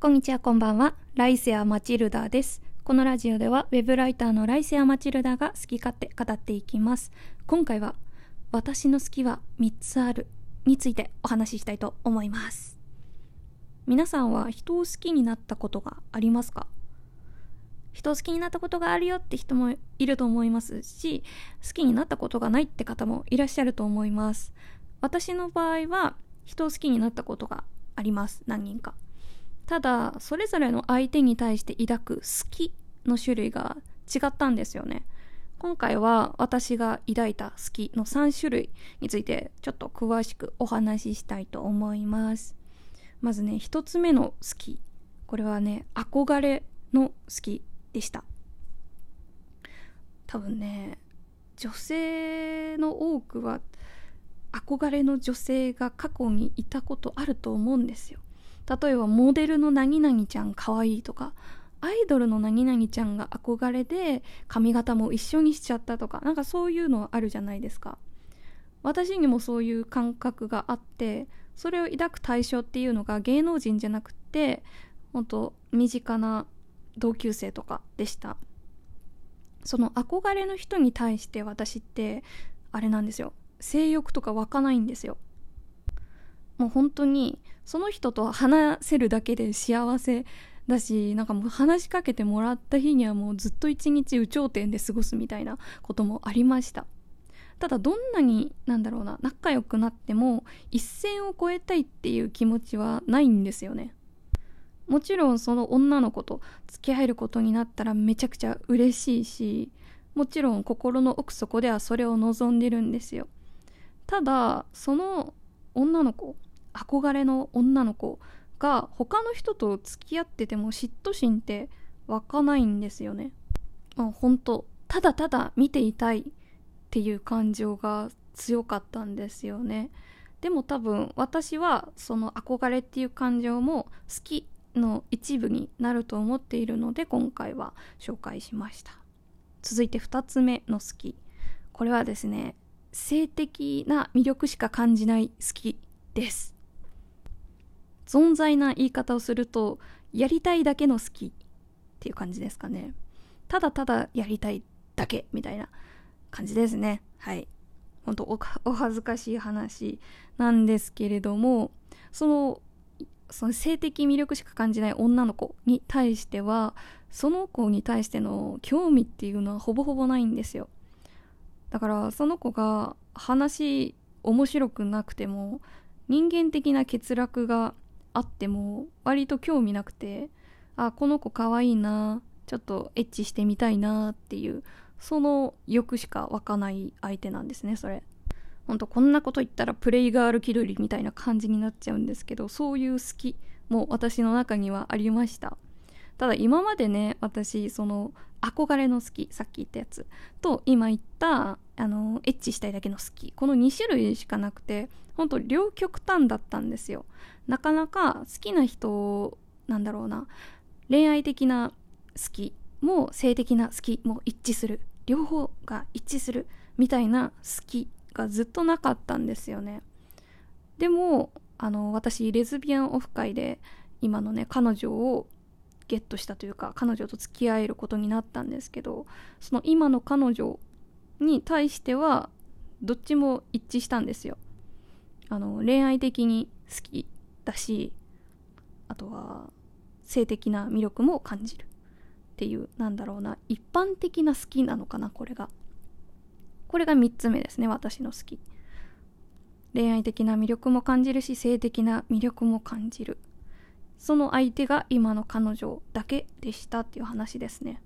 こんにちは、こんばんは。ライセア・マチルダです。このラジオでは、ウェブライターのライセア・マチルダが好き勝手語っていきます。今回は、私の好きは3つあるについてお話ししたいと思います。皆さんは人を好きになったことがありますか？人を好きになったことがあるよって人もいると思いますし、好きになったことがないって方もいらっしゃると思います。私の場合は、人を好きになったことがあります。何人か。ただそれぞれの相手に対して抱く好きの種類が違ったんですよね。今回は私が抱いた好きの3種類についてちょっと詳しくお話ししたいと思います。まずね1つ目の好き。これはね憧れの好きでした。多分ね女性の多くは憧れの女性が過去にいたことあると思うんですよ。例えばモデルの何々ちゃんかわいいとかアイドルの何々ちゃんが憧れで髪型も一緒にしちゃったとかなんかそういうのあるじゃないですか。私にもそういう感覚があってそれを抱く対象っていうのが芸能人じゃなくて本当身近な同級生とかでした。その憧れの人に対して私ってあれなんですよ。性欲とか湧かないんですよ。もう本当にその人と話せるだけで幸せだしなんかもう話しかけてもらった日にはもうずっと一日有頂天で過ごすみたいなこともありました。ただどんなになんだろうな仲良くなっても一線を越えたいっていう気持ちはないんですよね。もちろんその女の子と付き合えることになったらめちゃくちゃ嬉しいしもちろん心の奥底ではそれを望んでるんですよ。ただその女の子憧れの女の子が他の人と付き合ってても嫉妬心って湧かないんですよね。まあ、本当ただただ見ていたいっていう感情が強かったんですよね。でも多分私はその憧れっていう感情も好きの一部になると思っているので今回は紹介しました。続いて2つ目の好き。これはですね、性的な魅力しか感じない好きです。存在な言い方をするとやりたいだけの好きっていう感じですかね。ただただやりたいだけみたいな感じですね。はい。本当お恥ずかしい話なんですけれどもそのその性的魅力しか感じない女の子に対してはその子に対しての興味っていうのはほぼほぼないんですよ。だからその子が話面白くなくても人間的な欠落があっても割と興味なくてあこの子かわいいなちょっとエッチしてみたいなっていうその欲しか湧かない相手なんですねそれ。ほんとこんなこと言ったらプレイガール気取りみたいな感じになっちゃうんですけどそういう好きも私の中にはありました。ただ今までね私その憧れの好きさっき言ったやつと今言ったあのエッチしたいだけの好きこの2種類しかなくてほんと両極端だったんですよ。なかなか好きな人なんだろうな恋愛的な好きも性的な好きも一致する両方が一致するみたいな好きがずっとなかったんですよね。でもあの私レズビアンオフ会で今のね彼女をゲットしたというか彼女と付き合えることになったんですけどその今の彼女に対してはどっちも一致したんですよ。あの恋愛的に好きだしあとは性的な魅力も感じるっていうなんだろうな一般的な好きなのかなこれが。これが3つ目ですね私の好き。恋愛的な魅力も感じるし性的な魅力も感じる。その相手が今の彼女だけでしたっていう話ですね。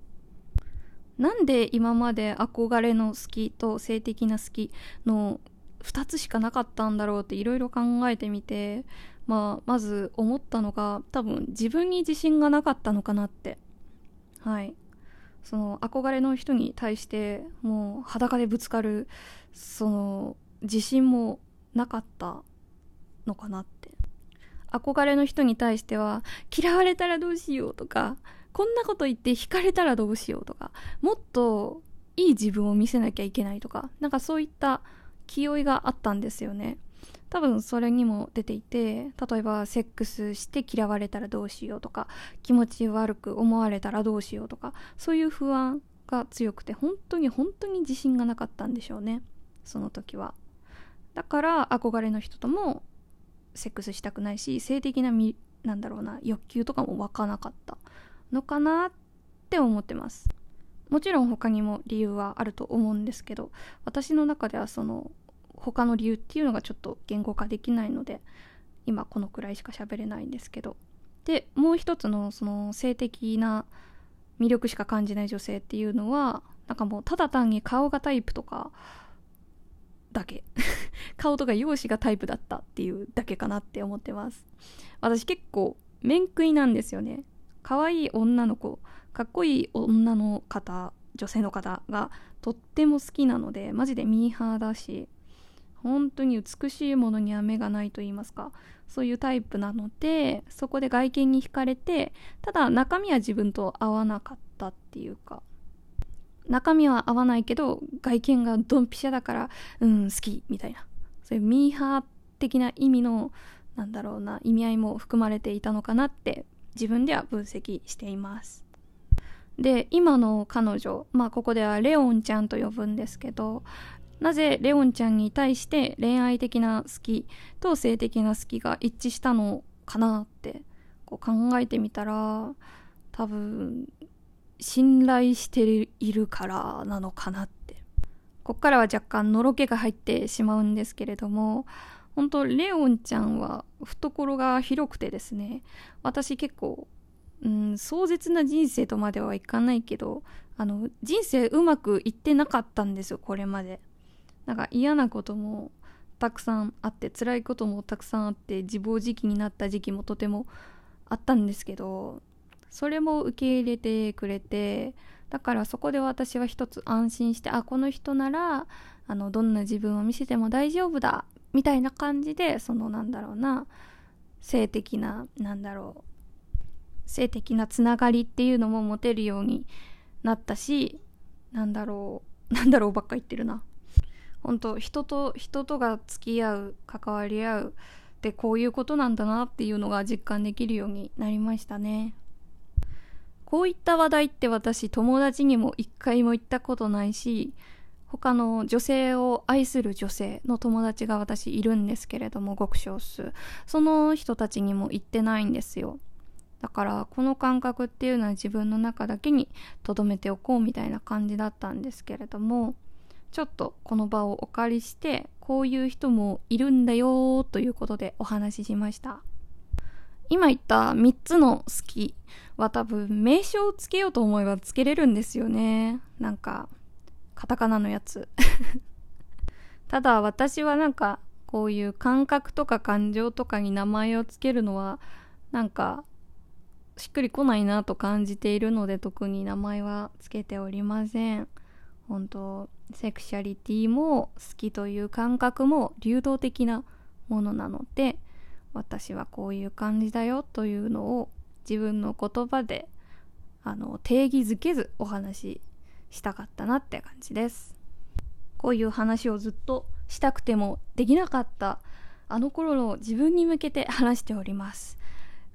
なんで今まで憧れの好きと性的な好きの2つしかなかったんだろうっていろいろ考えてみてまあ、まず思ったのが多分自分に自信がなかったのかなって。はい。その憧れの人に対してもう裸でぶつかるその自信もなかったのかなって。憧れの人に対しては嫌われたらどうしようとかこんなこと言って惹かれたらどうしようとかもっといい自分を見せなきゃいけないとかなんかそういった気負いがあったんですよね。多分それにも出ていて例えばセックスして嫌われたらどうしようとか気持ち悪く思われたらどうしようとかそういう不安が強くて本当に本当に自信がなかったんでしょうね。その時は。だから憧れの人ともセックスしたくないし性的なみなんだろうな欲求とかも湧かなかったのかなって思ってます。もちろん他にも理由はあると思うんですけど私の中ではその他の理由っていうのがちょっと言語化できないので今このくらいしか喋れないんですけど。でもう一つのその性的な魅力しか感じない女性っていうのはなんかもうただ単に顔がタイプとかだけ。顔とか容姿がタイプだったっていうだけかなって思ってます。私結構面食いなんですよね。可愛い女の子かっこいい女の方女性の方がとっても好きなのでマジでミーハーだし本当に美しいものには目がないと言いますか。そういうタイプなのでそこで外見に惹かれてただ中身は自分と合わなかったっていうか。中身は合わないけど外見がドンピシャだからうん好きみたいな。そういうミーハー的な意味のなんだろうな意味合いも含まれていたのかなって自分では分析しています。で今の彼女まあここではレオンちゃんと呼ぶんですけどなぜレオンちゃんに対して恋愛的な好きと性的な好きが一致したのかなってこう考えてみたら多分信頼しているからなのかなって。こっからは若干のろけが入ってしまうんですけれども本当レオンちゃんは懐が広くてですね私結構、うん、壮絶な人生とまではいかないけどあの人生うまくいってなかったんですよこれまで。なんか嫌なこともたくさんあって辛いこともたくさんあって自暴自棄になった時期もとてもあったんですけどそれも受け入れてくれてだからそこで私は一つ安心してあこの人ならあのどんな自分を見せても大丈夫だみたいな感じでそのなんだろうな性的ななんだろう性的なつながりっていうのも持てるようになったしなんだろうなんだろうばっか言ってるな。本当人と人とが付き合う関わり合うってこういうことなんだなっていうのが実感できるようになりましたね。こういった話題って私友達にも一回も言ったことないし他の女性を愛する女性の友達が私いるんですけれども極少数。その人たちにも言ってないんですよ。だからこの感覚っていうのは自分の中だけに留めておこうみたいな感じだったんですけれどもちょっとこの場をお借りしてこういう人もいるんだよということでお話ししました。今言った3つの好きは多分名称をつけようと思えばつけれるんですよね。なんかカタカナのやつ。ただ私はなんかこういう感覚とか感情とかに名前をつけるのはなんかしっくりこないなと感じているので特に名前はつけておりません。本当セクシャリティも好きという感覚も流動的なものなので私はこういう感じだよというのを自分の言葉であの定義づけずお話ししたかったなって感じです。こういう話をずっとしたくてもできなかったあの頃の自分に向けて話しております。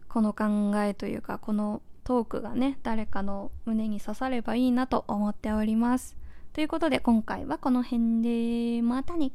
この考えというかこのトークがね誰かの胸に刺さればいいなと思っております。ということで今回はこの辺でまたね。